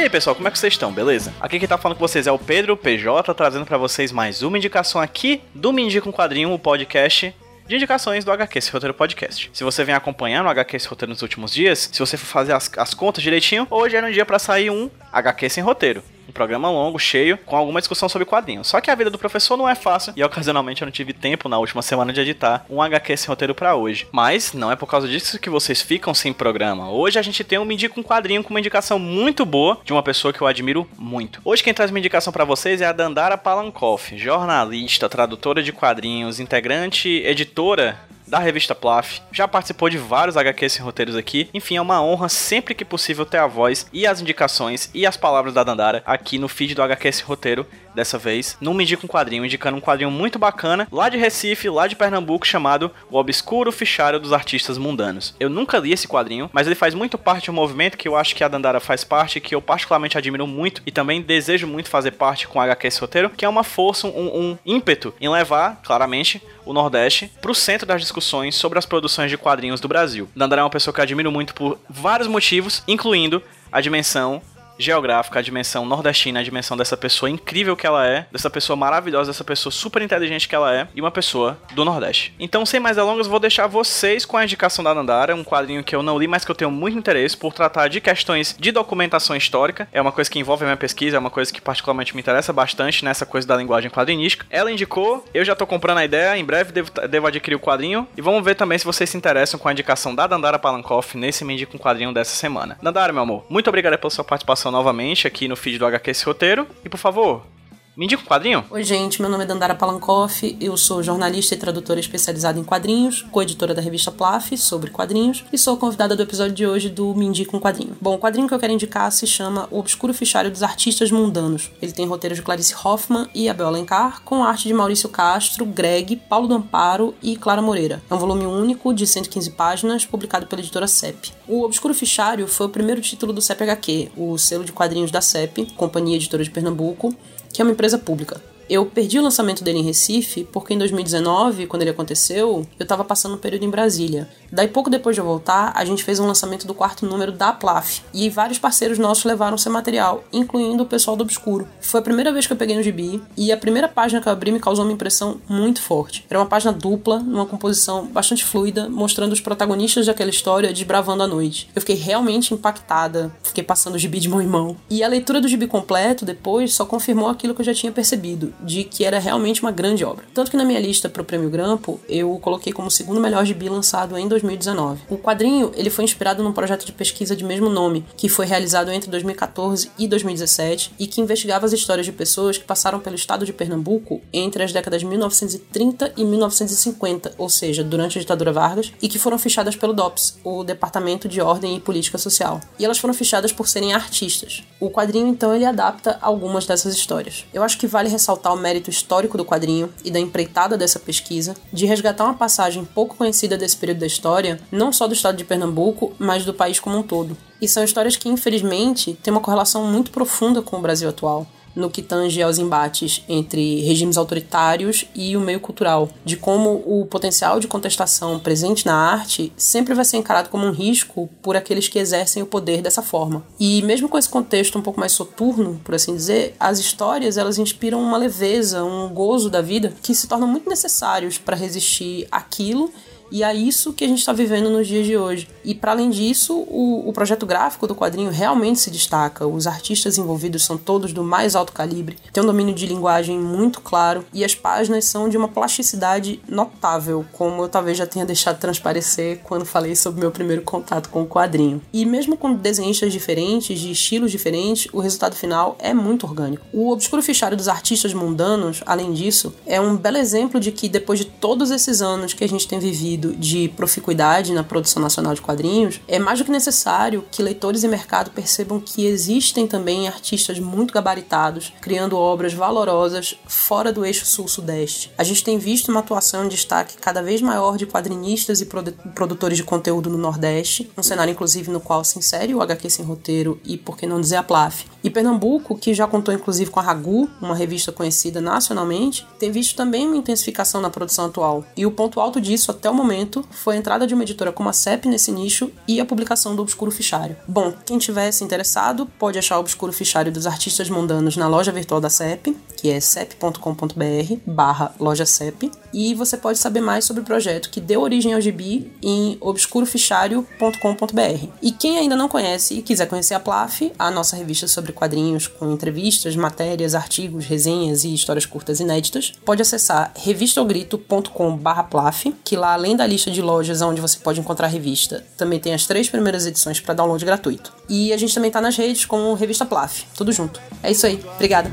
E aí pessoal, como é que vocês estão? Beleza? Aqui quem tá falando com vocês é o Pedro PJ, trazendo pra vocês mais uma indicação aqui do Me Indica um Quadrinho, o podcast de indicações do HQ Esse Roteiro Podcast. Se você vem acompanhando o HQ Esse Roteiro nos últimos dias, se você for fazer as, as contas direitinho, hoje era um dia pra sair um HQ Sem Roteiro. Um programa longo, cheio, com alguma discussão sobre quadrinhos. Só que a vida do professor não é fácil e ocasionalmente eu não tive tempo na última semana de editar um HQ sem roteiro pra hoje. Mas não é por causa disso que vocês ficam sem programa. Hoje a gente tem um Me um Quadrinho com uma indicação muito boa de uma pessoa que eu admiro muito. Hoje quem traz uma indicação pra vocês é a Dandara Palankoff, jornalista, tradutora de quadrinhos, integrante, editora da revista Plaf, já participou de vários HQs sem roteiros aqui. Enfim, é uma honra sempre que possível ter a voz e as indicações e as palavras da Dandara aqui no feed do HQ sem roteiro. Dessa vez, não me indica um quadrinho, indicando um quadrinho muito bacana lá de Recife, lá de Pernambuco, chamado O Obscuro Fichário dos Artistas Mundanos. Eu nunca li esse quadrinho, mas ele faz muito parte de um movimento que eu acho que a Dandara faz parte, que eu particularmente admiro muito e também desejo muito fazer parte com o HQ esse roteiro, que é uma força, um, um ímpeto em levar, claramente, o Nordeste para o centro das discussões sobre as produções de quadrinhos do Brasil. Dandara é uma pessoa que eu admiro muito por vários motivos, incluindo a dimensão geográfica, a dimensão nordestina, a dimensão dessa pessoa incrível que ela é, dessa pessoa maravilhosa, dessa pessoa super inteligente que ela é, e uma pessoa do Nordeste. Então, sem mais delongas, vou deixar vocês com a indicação da Nandara, um quadrinho que eu não li, mas que eu tenho muito interesse por tratar de questões de documentação histórica. É uma coisa que envolve a minha pesquisa, é uma coisa que particularmente me interessa bastante nessa coisa da linguagem quadrinística. Ela indicou, eu já tô comprando a ideia, em breve devo, devo adquirir o quadrinho. E vamos ver também se vocês se interessam com a indicação da Dandara Palankoff nesse Me um Quadrinho dessa semana. Dandara, meu amor, muito obrigado pela sua participação novamente aqui no feed do HQ esse roteiro. E por favor, me indica um quadrinho? Oi, gente, meu nome é Dandara Palankoff, eu sou jornalista e tradutora especializada em quadrinhos, coeditora da revista Plaf sobre quadrinhos e sou convidada do episódio de hoje do Me Indica um Quadrinho. Bom, o quadrinho que eu quero indicar se chama O Obscuro Fichário dos Artistas Mundanos. Ele tem roteiros de Clarice Hoffman e Abel Alencar, com arte de Maurício Castro, Greg, Paulo Damparo e Clara Moreira. É um volume único de 115 páginas, publicado pela editora CEP. O Obscuro Fichário foi o primeiro título do CEP HQ, o selo de quadrinhos da CEP, Companhia Editora de Pernambuco, que é uma empresa pública. Eu perdi o lançamento dele em Recife porque em 2019, quando ele aconteceu, eu tava passando um período em Brasília. Daí pouco depois de eu voltar, a gente fez um lançamento do quarto número da Plaf. E vários parceiros nossos levaram seu material, incluindo o pessoal do Obscuro. Foi a primeira vez que eu peguei no gibi e a primeira página que eu abri me causou uma impressão muito forte. Era uma página dupla, numa composição bastante fluida, mostrando os protagonistas daquela história desbravando a noite. Eu fiquei realmente impactada, fiquei passando o gibi de mão em mão. E a leitura do gibi completo depois só confirmou aquilo que eu já tinha percebido de que era realmente uma grande obra. Tanto que na minha lista para o Prêmio Grampo, eu coloquei como segundo melhor gibi lançado em 2019. O quadrinho, ele foi inspirado num projeto de pesquisa de mesmo nome, que foi realizado entre 2014 e 2017 e que investigava as histórias de pessoas que passaram pelo estado de Pernambuco entre as décadas de 1930 e 1950, ou seja, durante a ditadura Vargas, e que foram fichadas pelo DOPS, o Departamento de Ordem e Política Social. E elas foram fichadas por serem artistas. O quadrinho, então, ele adapta algumas dessas histórias. Eu acho que vale ressaltar o mérito histórico do quadrinho e da empreitada dessa pesquisa, de resgatar uma passagem pouco conhecida desse período da história, não só do estado de Pernambuco, mas do país como um todo. E são histórias que, infelizmente, têm uma correlação muito profunda com o Brasil atual no que tange aos embates entre regimes autoritários e o meio cultural, de como o potencial de contestação presente na arte sempre vai ser encarado como um risco por aqueles que exercem o poder dessa forma. E mesmo com esse contexto um pouco mais soturno, por assim dizer, as histórias elas inspiram uma leveza, um gozo da vida que se tornam muito necessários para resistir àquilo e é isso que a gente está vivendo nos dias de hoje. E para além disso, o, o, projeto gráfico do quadrinho realmente se destaca. Os artistas envolvidos são todos do mais alto calibre, tem um domínio de linguagem muito claro e as páginas são de uma plasticidade notável, como eu talvez já tenha deixado transparecer quando falei sobre meu primeiro contato com o quadrinho. E mesmo com desenhistas diferentes, de estilos diferentes, o resultado final é muito orgânico. O Obscuro Fichário dos Artistas Mundanos, além disso, é um belo exemplo de que depois de todos esses anos que a gente tem vivido sentido de proficuidade na produção nacional de quadrinhos, é mais do que necessário que leitores e mercado percebam que existem também artistas muito gabaritados criando obras valorosas fora do eixo sul-sudeste. A gente tem visto uma atuação em destaque cada vez maior de quadrinistas e produtores de conteúdo no Nordeste, um cenário inclusive no qual se insere o HQ Sem Roteiro e, por que não dizer, a Plaf. E Pernambuco, que já contou inclusive com a Ragu, uma revista conhecida nacionalmente, tem visto também uma intensificação na produção atual. E o ponto alto disso, até o momento, foi a entrada de uma editora como a CEP nesse nicho e a publicação do Obscuro Fichário. Bom, quem tivesse interessado pode achar o Obscuro Fichário dos Artistas Mundanos na loja virtual da CEP, que é cep.com.br barra loja CEP, e você pode saber mais sobre o projeto que deu origem ao gibi em obscurofichário.com.br. E quem ainda não conhece e quiser conhecer a Plaf, a nossa revista sobre quadrinhos com entrevistas, matérias, artigos, resenhas e histórias curtas inéditas, pode acessar revistaogrito.com/plaf, que lá além da lista de lojas onde você pode encontrar a revista, também tem as três primeiras edições para download gratuito. E a gente também tá nas redes com Revista Plaf, tudo junto. É isso aí. Obrigada.